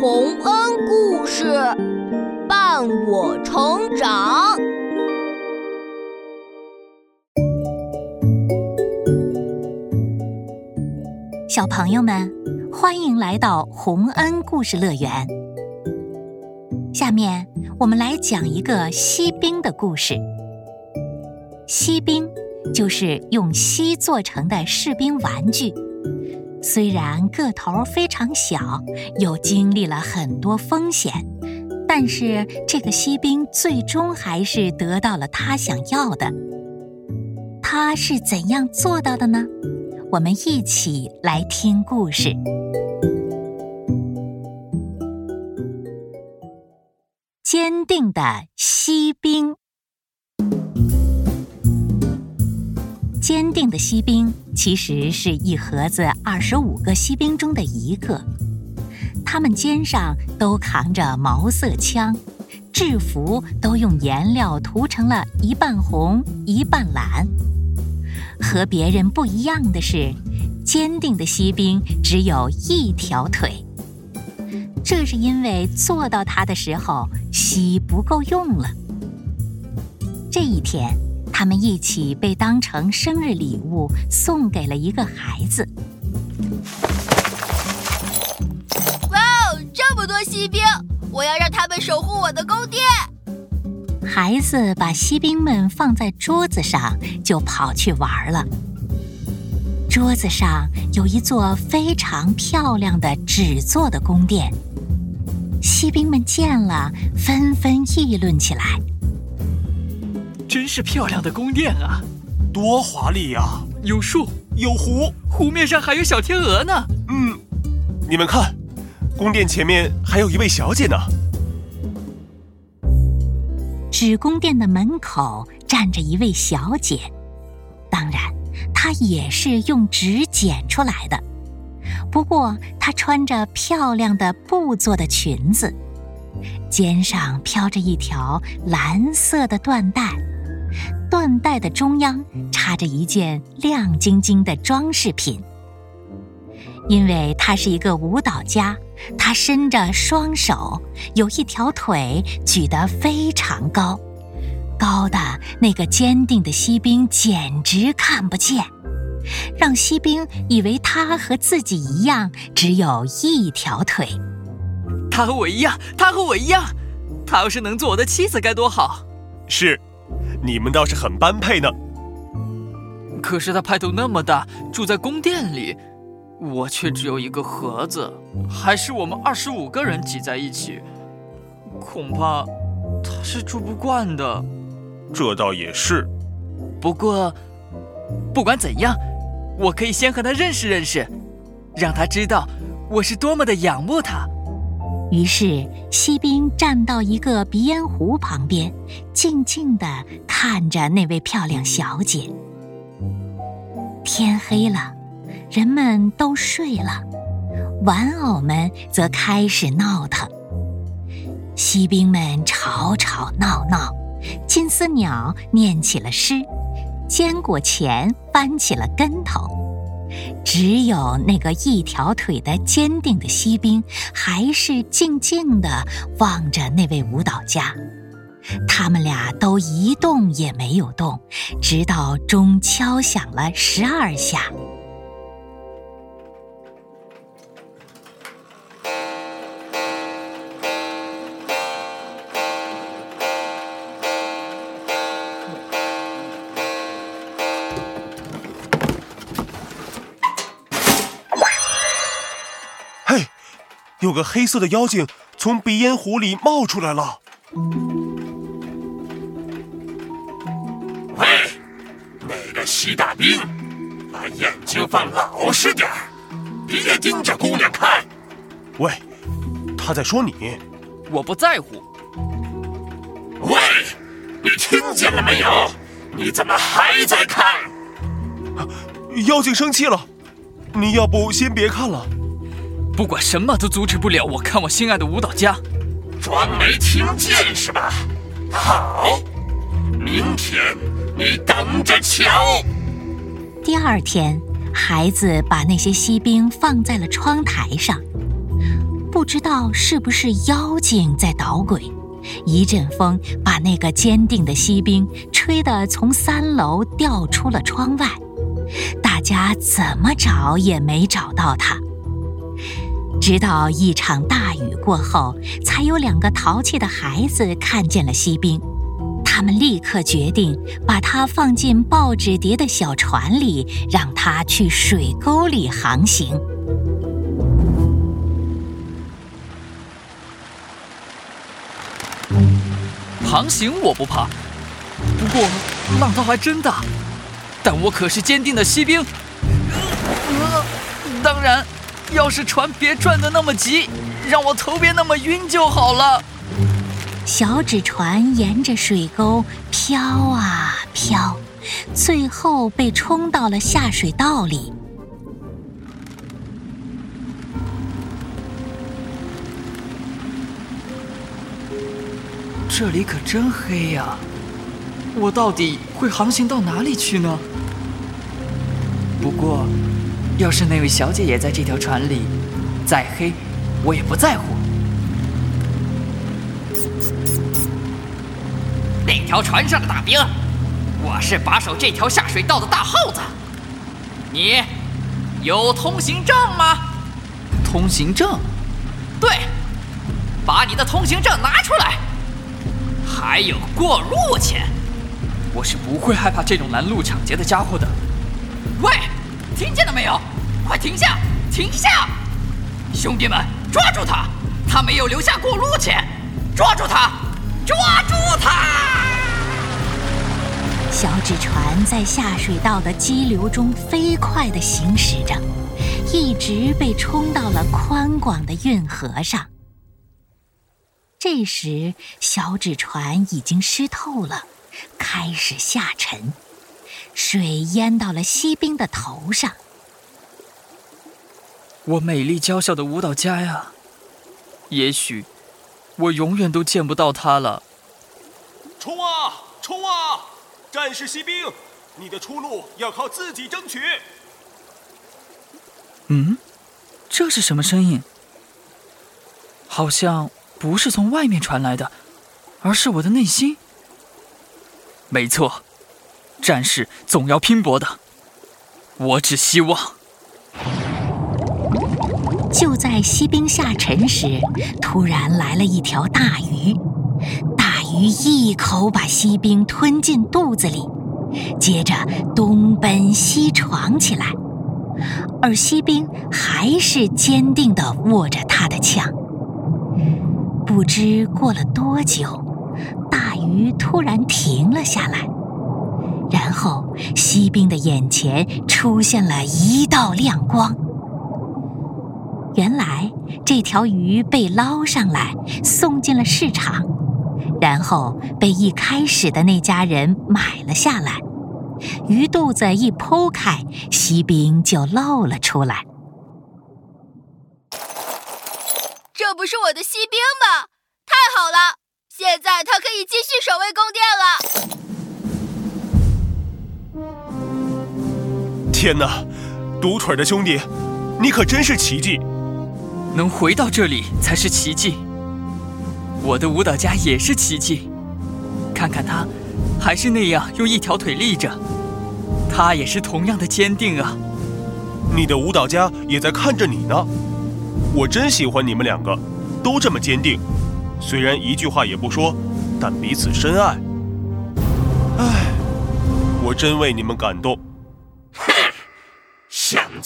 洪恩故事伴我成长。小朋友们，欢迎来到洪恩故事乐园。下面我们来讲一个锡兵的故事。锡兵就是用锡做成的士兵玩具。虽然个头非常小，又经历了很多风险，但是这个锡兵最终还是得到了他想要的。他是怎样做到的呢？我们一起来听故事。坚定的锡兵。坚定的锡兵其实是一盒子二十五个锡兵中的一个，他们肩上都扛着毛瑟枪，制服都用颜料涂成了一半红一半蓝。和别人不一样的是，坚定的锡兵只有一条腿，这是因为做到它的时候锡不够用了。这一天。他们一起被当成生日礼物送给了一个孩子。哇哦，这么多锡兵！我要让他们守护我的宫殿。孩子把锡兵们放在桌子上，就跑去玩了。桌子上有一座非常漂亮的纸做的宫殿，锡兵们见了，纷纷议论起来。真是漂亮的宫殿啊！多华丽呀！有树，有湖，湖面上还有小天鹅呢。嗯，你们看，宫殿前面还有一位小姐呢。纸宫殿的门口站着一位小姐，当然，她也是用纸剪出来的。不过，她穿着漂亮的布做的裙子，肩上飘着一条蓝色的缎带。缎带的中央插着一件亮晶晶的装饰品。因为他是一个舞蹈家，他伸着双手，有一条腿举得非常高，高的那个坚定的锡兵简直看不见，让锡兵以为他和自己一样只有一条腿。他和我一样，他和我一样，他要是能做我的妻子该多好！是。你们倒是很般配呢。可是他派头那么大，住在宫殿里，我却只有一个盒子，还是我们二十五个人挤在一起，恐怕他是住不惯的。这倒也是。不过，不管怎样，我可以先和他认识认识，让他知道我是多么的仰慕他。于是，锡兵站到一个鼻烟壶旁边，静静地看着那位漂亮小姐。天黑了，人们都睡了，玩偶们则开始闹腾。锡兵们吵吵闹闹，金丝鸟念起了诗，坚果钳翻起了跟头。只有那个一条腿的坚定的锡兵，还是静静地望着那位舞蹈家。他们俩都一动也没有动，直到钟敲响了十二下。有个黑色的妖精从鼻烟壶里冒出来了。喂，那个西大兵，把眼睛放老实点儿，别盯着姑娘看。喂，他在说你，我不在乎。喂，你听见了没有？你怎么还在看？妖精生气了，你要不先别看了。不管什么都阻止不了我看我心爱的舞蹈家，装没听见是吧？好，明天你等着瞧。第二天，孩子把那些锡兵放在了窗台上。不知道是不是妖精在捣鬼，一阵风把那个坚定的锡兵吹得从三楼掉出了窗外，大家怎么找也没找到他。直到一场大雨过后，才有两个淘气的孩子看见了锡兵。他们立刻决定把它放进报纸叠的小船里，让它去水沟里航行。航行我不怕，不过浪涛还真大。但我可是坚定的锡兵。呃，当然，要是船别转得那么急，让我头别那么晕就好了。小纸船沿着水沟飘啊飘，最后被冲到了下水道里。这里可真黑呀！我到底会航行到哪里去呢？不过，要是那位小姐也在这条船里，再黑，我也不在乎。那条船上的大兵，我是把守这条下水道的大耗子。你有通行证吗？通行证？对，把你的通行证拿出来。还有过路钱。我是不会害怕这种拦路抢劫的家伙的。喂，听见了没有？快停下！停下！兄弟们，抓住他！他没有留下过路钱，抓住他！抓住他！小纸船在下水道的激流中飞快地行驶着，一直被冲到了宽广的运河上。这时，小纸船已经湿透了，开始下沉，水淹到了锡兵的头上。我美丽娇小的舞蹈家呀，也许我永远都见不到他了。冲啊，冲啊！战士锡兵，你的出路要靠自己争取。嗯，这是什么声音？好像不是从外面传来的，而是我的内心。没错，战士总要拼搏的。我只希望……就在锡兵下沉时，突然来了一条大鱼。大鱼一口把锡兵吞进肚子里，接着东奔西闯起来，而锡兵还是坚定地握着他的枪。不知过了多久，大鱼突然停了下来，然后锡兵的眼前出现了一道亮光。原来这条鱼被捞上来，送进了市场。然后被一开始的那家人买了下来，鱼肚子一剖开，锡兵就露了出来。这不是我的锡兵吗？太好了，现在他可以继续守卫宫殿了。天哪，独腿的兄弟，你可真是奇迹！能回到这里才是奇迹。我的舞蹈家也是奇迹，看看他，还是那样用一条腿立着，他也是同样的坚定啊。你的舞蹈家也在看着你呢，我真喜欢你们两个，都这么坚定，虽然一句话也不说，但彼此深爱。唉，我真为你们感动。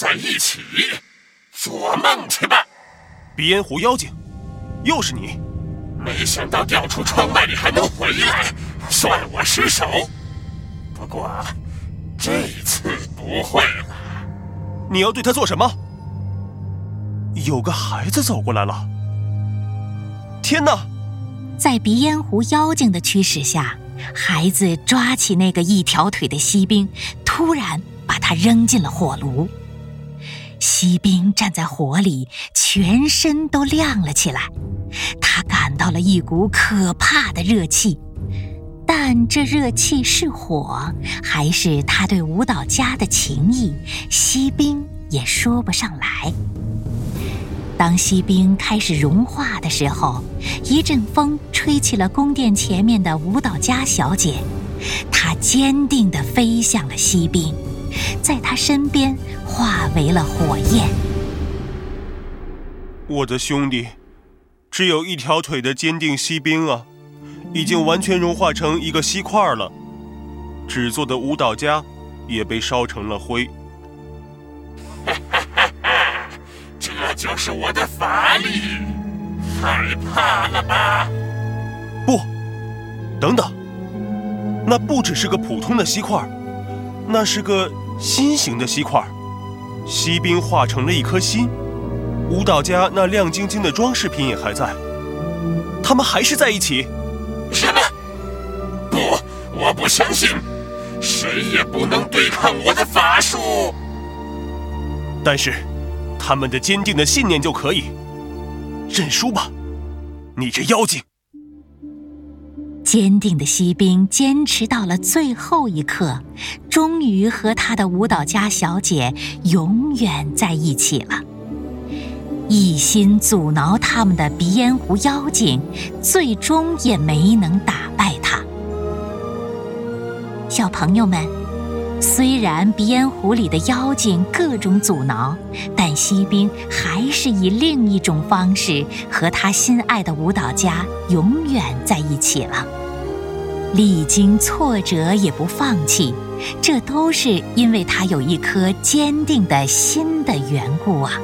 在一起，做梦去吧！鼻烟壶妖精，又是你。没想到掉出窗外，你还能回来，算我失手。不过这次不会了。你要对他做什么？有个孩子走过来了。天哪！在鼻烟壶妖精的驱使下，孩子抓起那个一条腿的锡兵，突然把他扔进了火炉。锡兵站在火里，全身都亮了起来。他感到了一股可怕的热气，但这热气是火，还是他对舞蹈家的情谊，锡兵也说不上来。当锡兵开始融化的时候，一阵风吹起了宫殿前面的舞蹈家小姐，她坚定地飞向了锡兵，在他身边化为了火焰。我的兄弟，只有一条腿的坚定锡兵啊，已经完全融化成一个锡块了。纸做的舞蹈家也被烧成了灰。这就是我的法力，害怕了吧？不，等等，那不只是个普通的锡块，那是个心形的锡块。锡兵化成了一颗心，舞蹈家那亮晶晶的装饰品也还在，他们还是在一起。什么？不，我不相信，谁也不能对抗我的法术。但是，他们的坚定的信念就可以。认输吧，你这妖精！坚定的锡兵坚持到了最后一刻，终于和他的舞蹈家小姐永远在一起了。一心阻挠他们的鼻烟壶妖精，最终也没能打败他。小朋友们，虽然鼻烟壶里的妖精各种阻挠，但锡兵还是以另一种方式和他心爱的舞蹈家永远在一起了。历经挫折也不放弃，这都是因为他有一颗坚定的心的缘故啊。